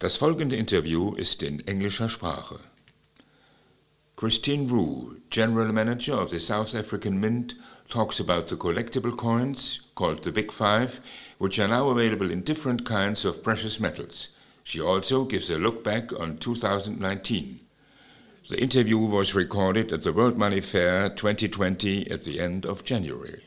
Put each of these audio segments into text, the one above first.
Das folgende Interview ist in englischer Sprache. Christine Rue, General Manager of the South African Mint, talks about the collectible coins, called the Big Five, which are now available in different kinds of precious metals. She also gives a look back on 2019. The interview was recorded at the World Money Fair 2020 at the end of January.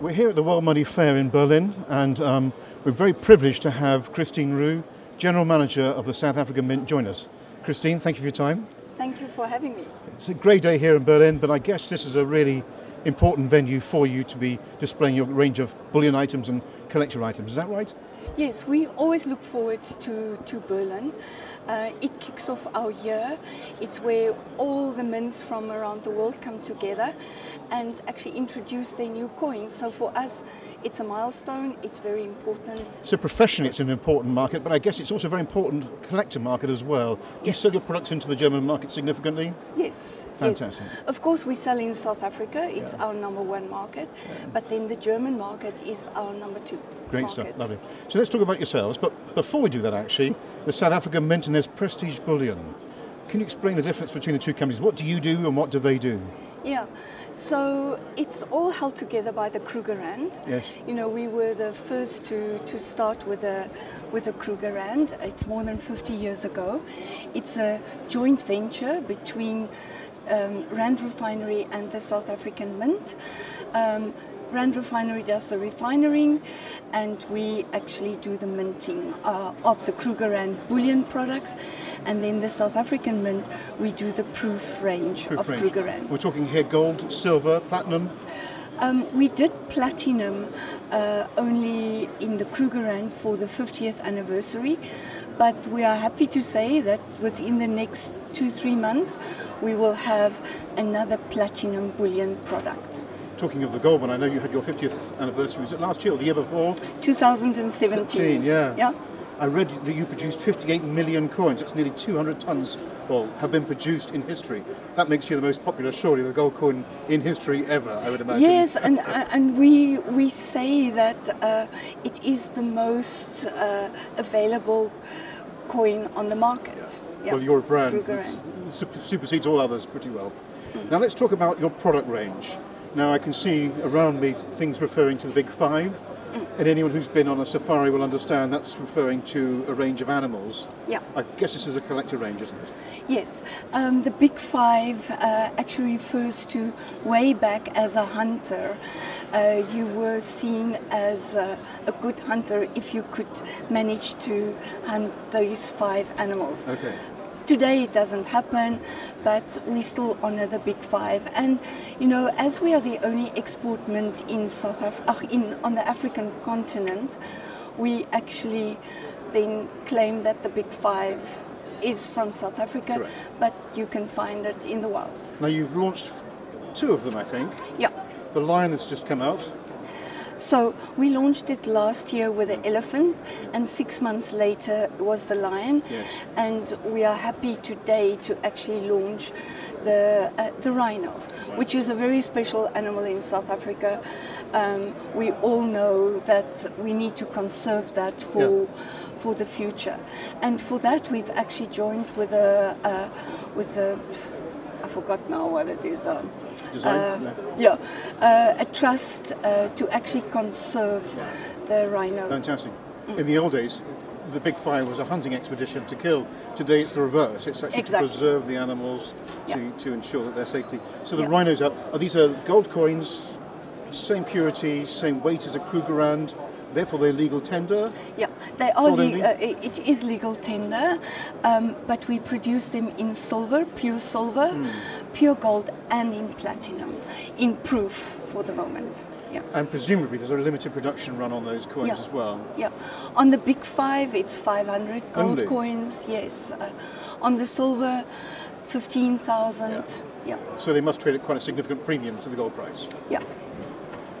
We're here at the World Money Fair in Berlin, and um, we're very privileged to have Christine Rue, General Manager of the South African Mint, join us. Christine, thank you for your time. Thank you for having me. It's a great day here in Berlin, but I guess this is a really important venue for you to be displaying your range of bullion items and collector items. Is that right? Yes, we always look forward to, to Berlin. Uh, it kicks off our year. It's where all the mints from around the world come together and actually introduce their new coins. So for us, it's a milestone. It's very important. So professionally, it's an important market, but I guess it's also a very important collector market as well. Do you sell your products into the German market significantly? Yes. Fantastic. Yes. Of course, we sell in South Africa. It's Yeah. our number one market. But then the German market is our number two. Great market. stuff, lovely. So let's talk about yourselves, but before we do that, actually, the South African Mint and there's Prestige Bullion. Can you explain the difference between the two companies? What do you do and what do they do? Yeah. So it's all held together by the Krugerrand. Yes. You know, we were the first to, to start with a with a Krugerrand. It's more than 50 years ago. It's a joint venture between um, Rand Refinery and the South African Mint. Um, Rand Refinery does the refining, and we actually do the minting uh, of the Krugerrand bullion products. And then the South African Mint, we do the proof range Proof of range. Krugerrand. We're talking here gold, silver, platinum. Um, we did platinum uh, only in the Krugerrand for the 50th anniversary, but we are happy to say that within the next two, three months, we will have another platinum bullion product. Talking of the gold one, I know you had your 50th anniversary. Was it last year or the year before? 2017. yeah. Yeah. I read that you produced 58 million coins. That's nearly 200 tons, well, have been produced in history. That makes you the most popular, surely, the gold coin in history ever, I would imagine. Yes, and and we we say that uh, it is the most uh, available coin on the market. Yeah. Well, you're brand Kruger that Rand. sup- supersedes all others pretty well. Now let's talk about your product range. Now I can see around me things referring to the big five, and anyone who's been on a safari will understand that's referring to a range of animals. Yeah. I guess this is a collector range, isn't it? Yes, um, the Big Five uh, actually refers to way back as a hunter. Uh, you were seen as a, a good hunter if you could manage to hunt those five animals. Okay. Today it doesn't happen, but we still honor the Big Five. And you know, as we are the only export mint in South Africa, in on the African continent, we actually then claim that the Big Five is from South Africa, Correct. but you can find it in the wild. Now you've launched two of them, I think. Yeah. The lion has just come out. So we launched it last year with the elephant, and six months later was the lion. Yes. And we are happy today to actually launch the uh, the rhino, which is a very special animal in South Africa. Um, we all know that we need to conserve that for. For the future, and for that we've actually joined with a uh, with a I forgot now what it is. Um, Design? uh, yeah, uh, a trust uh, to actually conserve the rhino. Fantastic. In the old days, the big five was a hunting expedition to kill. Today it's the reverse. It's actually Exactly. to preserve the animals to, Yeah. to ensure that their safety. So the Yeah. rhinos up. Are these are gold coins, same purity, same weight as a Krugerrand, therefore they're legal tender? Yeah, they are. Le- uh, it is legal tender, um, but we produce them in silver, pure silver, Hmm. Pure gold, and in platinum, in proof for the moment. Yeah. And presumably there's a limited production run on those coins Yeah. as well. Yeah, on the big five, it's 500 gold Only? coins. Yes, uh, on the silver, 15,000. Yeah. So they must trade at quite a significant premium to the gold price. yeah,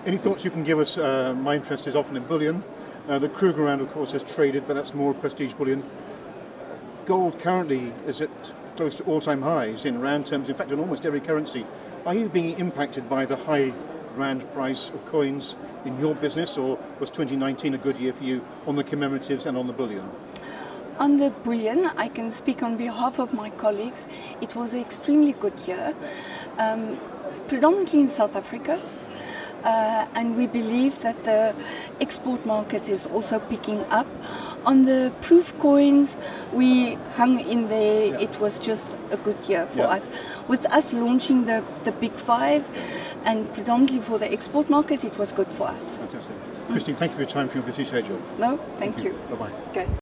Any thoughts you can give us? Uh, my interest is often in bullion. Uh, the Krugerrand, of course, is traded, but that's more prestige bullion. Gold currently is at close to all-time highs in rand terms. In fact, in almost every currency. Are you being impacted by the high rand price of coins in your business, or was 2019 a good year for you on the commemoratives and on the bullion? On the bullion, I can speak on behalf of my colleagues. It was an extremely good year, um, predominantly in South Africa. Uh, and we believe that the export market is also picking up. On the proof coins, we hung in there. Yeah. It was just a good year for Yeah. us. With us launching the, the Big Five and predominantly for the export market, it was good for us. Fantastic. Christine, thank you for your time for your busy schedule. No, thank, you. Bye bye. Okay.